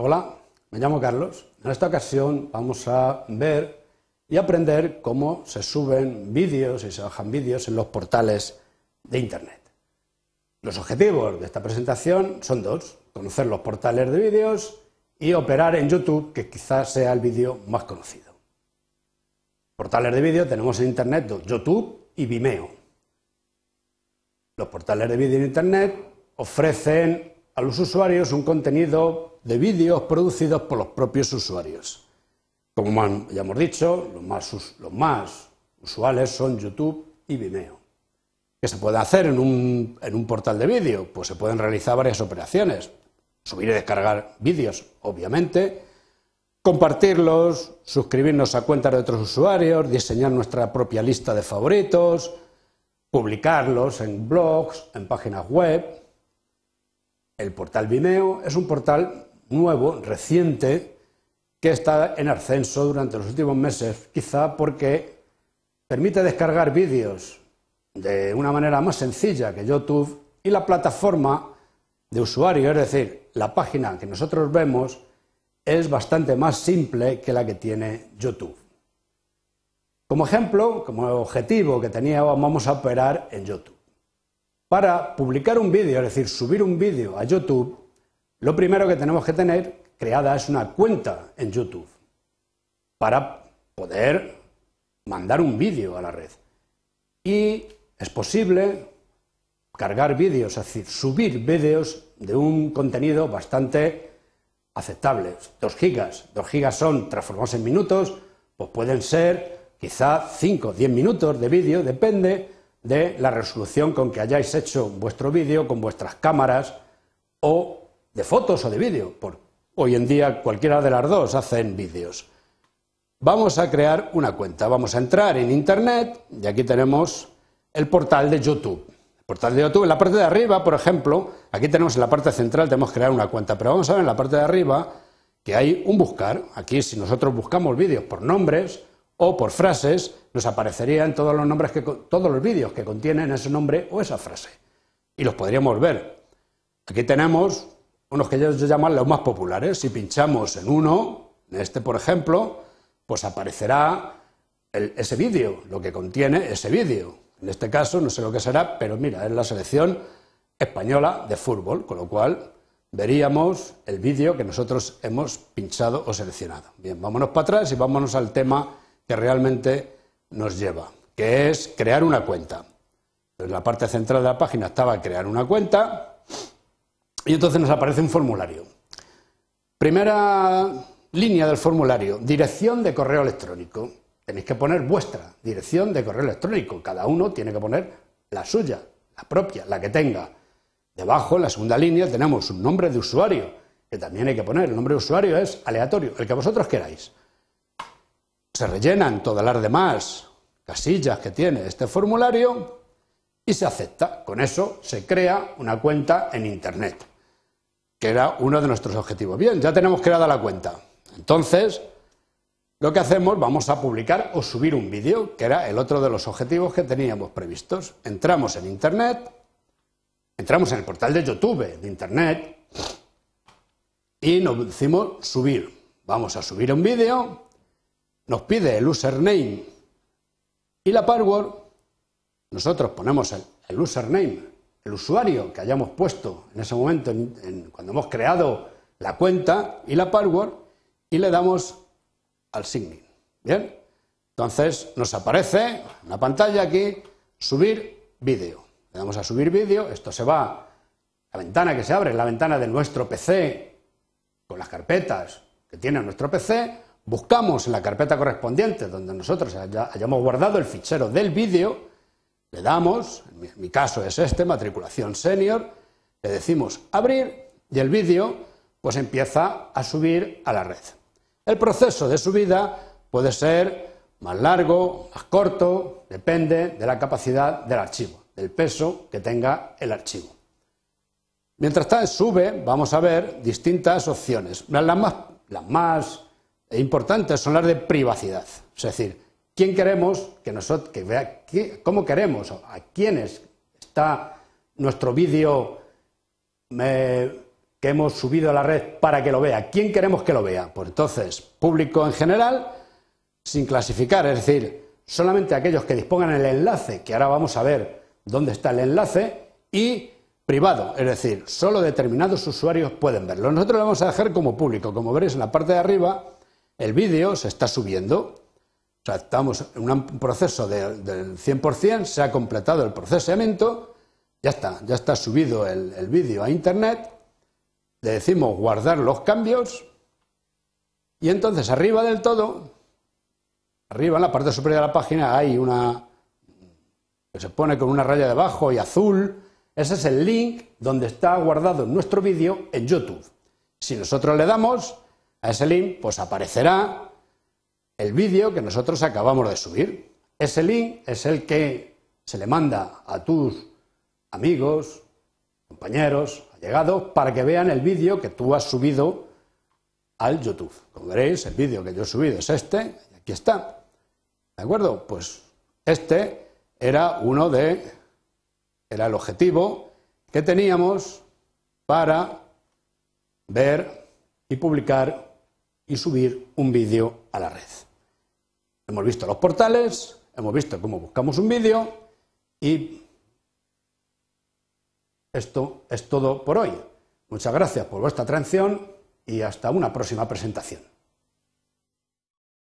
Hola, me llamo Carlos. En esta ocasión vamos a ver y aprender cómo se suben vídeos y se bajan vídeos en los portales de Internet. Los objetivos de esta presentación son dos, conocer los portales de vídeos y operar en YouTube, que quizás sea el vídeo más conocido. Portales de vídeo tenemos en Internet YouTube y Vimeo. Los portales de vídeo en Internet ofrecen a los usuarios un contenido de vídeos producidos por los propios usuarios. Como ya hemos dicho, los más, usuales son YouTube y Vimeo. ¿Qué se puede hacer en un, en un portal de vídeo? Pues se pueden realizar varias operaciones. Subir y descargar vídeos, obviamente, compartirlos, suscribirnos a cuentas de otros usuarios, diseñar nuestra propia lista de favoritos, publicarlos en blogs, en páginas web, el portal Vimeo es un portal nuevo, reciente, que está en ascenso durante los últimos meses, quizá porque permite descargar vídeos de una manera más sencilla que YouTube y la plataforma de usuario, es decir, la página que nosotros vemos, es bastante más simple que la que tiene YouTube. Como ejemplo, como objetivo que tenía, vamos a operar en YouTube. Para publicar un vídeo, es decir, subir un vídeo a YouTube, lo primero que tenemos que tener creada es una cuenta en YouTube para poder mandar un vídeo a la red. Y es posible cargar vídeos, es decir, subir vídeos de un contenido bastante aceptable. Dos gigas. Dos gigas son transformados en minutos, pues pueden ser quizá 5 o 10 minutos de vídeo, depende de la resolución con que hayáis hecho vuestro vídeo con vuestras cámaras o de fotos o de vídeo. Por hoy en día cualquiera de las dos hacen vídeos. Vamos a crear una cuenta. Vamos a entrar en Internet y aquí tenemos el portal de YouTube. El portal de YouTube, en la parte de arriba, por ejemplo, aquí tenemos en la parte central, tenemos que crear una cuenta, pero vamos a ver en la parte de arriba que hay un buscar. Aquí si nosotros buscamos vídeos por nombres, o por frases nos aparecerían todos los nombres que todos los vídeos que contienen ese nombre o esa frase y los podríamos ver. Aquí tenemos unos que ellos llaman los más populares. Si pinchamos en uno, en este por ejemplo, pues aparecerá ese vídeo, lo que contiene ese vídeo. En este caso no sé lo que será, pero mira, es la selección española de fútbol, con lo cual veríamos el vídeo que nosotros hemos pinchado o seleccionado. Bien, vámonos para atrás y vámonos al tema que realmente nos lleva, que es crear una cuenta. En la parte central de la página estaba crear una cuenta y entonces nos aparece un formulario. Primera línea del formulario, dirección de correo electrónico. Tenéis que poner vuestra dirección de correo electrónico. Cada uno tiene que poner la suya, la propia, la que tenga. Debajo, en la segunda línea, tenemos un nombre de usuario, que también hay que poner. El nombre de usuario es aleatorio, el que vosotros queráis se rellenan todas las demás casillas que tiene este formulario y se acepta. Con eso se crea una cuenta en Internet, que era uno de nuestros objetivos. Bien, ya tenemos creada la cuenta. Entonces, lo que hacemos, vamos a publicar o subir un vídeo, que era el otro de los objetivos que teníamos previstos. Entramos en Internet, entramos en el portal de YouTube de Internet y nos decimos subir. Vamos a subir un vídeo nos pide el username y la password, nosotros ponemos el, username, el usuario que hayamos puesto en ese momento, cuando hemos creado la cuenta y la password, y le damos al signing. Bien, entonces nos aparece en la pantalla aquí subir vídeo. Le damos a subir vídeo, esto se va, la ventana que se abre es la ventana de nuestro PC con las carpetas que tiene nuestro PC, buscamos en la carpeta correspondiente donde nosotros hayamos guardado el fichero del vídeo, le damos, en mi caso es este, matriculación senior, le decimos abrir y el vídeo pues empieza a subir a la red. El proceso de subida puede ser más largo, más corto, depende de la capacidad del archivo, del peso que tenga el archivo. Mientras está sube, vamos a ver distintas opciones. Las más, las más importantes son las de privacidad. Es decir, quién queremos que nosotros, que vea, cómo queremos, a quiénes está nuestro vídeo que hemos subido a la red para que lo vea. ¿Quién queremos que lo vea? Pues entonces, público en general, sin clasificar, es decir, solamente aquellos que dispongan el enlace, que ahora vamos a ver dónde está el enlace, y privado, es decir, solo determinados usuarios pueden verlo. Nosotros lo vamos a dejar como público. Como veréis en la parte de arriba, el vídeo se está subiendo. Estamos en un proceso del 100%, se ha completado el procesamiento, ya está, ya está subido el, el vídeo a Internet, le decimos guardar los cambios y entonces arriba del todo, arriba en la parte superior de la página hay una que se pone con una raya debajo y azul, ese es el link donde está guardado nuestro vídeo en YouTube. Si nosotros le damos a ese link, pues aparecerá el vídeo que nosotros acabamos de subir. Ese link es el que se le manda a tus amigos, compañeros, allegados, para que vean el vídeo que tú has subido al YouTube. Como veréis, el vídeo que yo he subido es este, y aquí está. ¿De acuerdo? Pues este era uno de era el objetivo que teníamos para ver y publicar y subir un vídeo a la red. Hemos visto los portales, hemos visto cómo buscamos un vídeo y esto es todo por hoy. Muchas gracias por vuestra atención y hasta una próxima presentación.